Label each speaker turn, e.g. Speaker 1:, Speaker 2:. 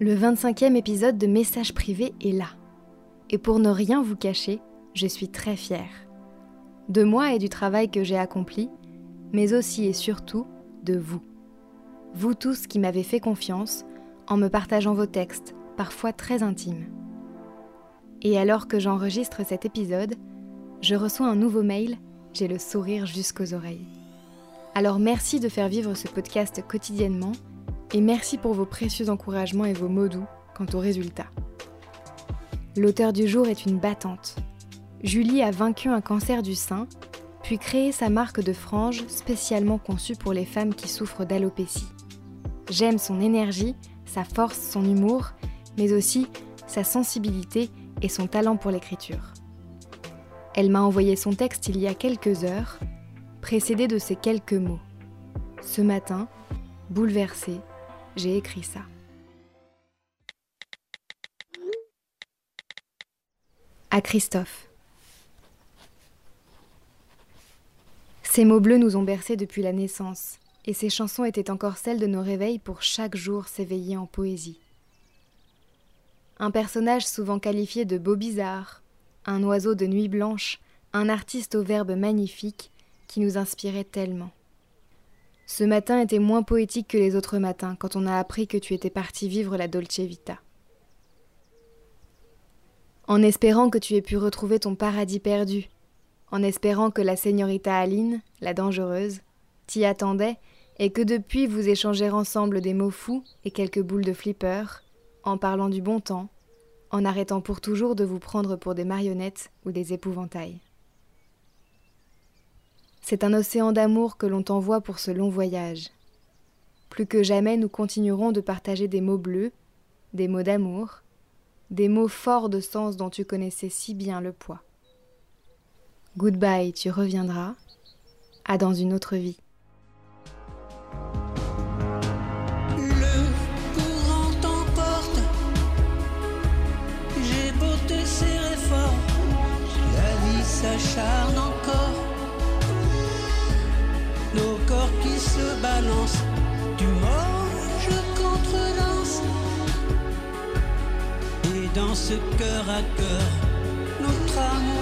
Speaker 1: Le 25e épisode de Message privé est là. Et pour ne rien vous cacher, je suis très fière. De moi et du travail que j'ai accompli, mais aussi et surtout de vous. Vous tous qui m'avez fait confiance en me partageant vos textes, parfois très intimes. Et alors que j'enregistre cet épisode, je reçois un nouveau mail, j'ai le sourire jusqu'aux oreilles. Alors merci de faire vivre ce podcast quotidiennement et merci pour vos précieux encouragements et vos mots doux quant aux résultats. L'auteur du jour est une battante. Julie a vaincu un cancer du sein, puis créé sa marque de franges spécialement conçue pour les femmes qui souffrent d'alopécie. J'aime son énergie, sa force, son humour, mais aussi sa sensibilité et son talent pour l'écriture. Elle m'a envoyé son texte il y a quelques heures, précédé de ces quelques mots. Ce matin, bouleversée, j'ai écrit ça. À Christophe. Ces mots bleus nous ont bercés depuis la naissance, et ces chansons étaient encore celles de nos réveils pour chaque jour s'éveiller en poésie. Un personnage souvent qualifié de beau bizarre, un oiseau de nuit blanche, un artiste au verbe magnifique qui nous inspirait tellement. Ce matin était moins poétique que les autres matins quand on a appris que tu étais parti vivre la Dolce Vita. En espérant que tu aies pu retrouver ton paradis perdu, en espérant que la señorita Aline, la dangereuse, t'y attendait et que depuis vous échangez ensemble des mots fous et quelques boules de flipper, en parlant du bon temps, en arrêtant pour toujours de vous prendre pour des marionnettes ou des épouvantails. C'est un océan d'amour que l'on t'envoie pour ce long voyage. Plus que jamais, nous continuerons de partager des mots bleus, des mots d'amour, des mots forts de sens dont tu connaissais si bien le poids. Goodbye, tu reviendras. À dans une autre vie.
Speaker 2: Se balancent, du mort contredanse. Et dans ce cœur à cœur, notre amour.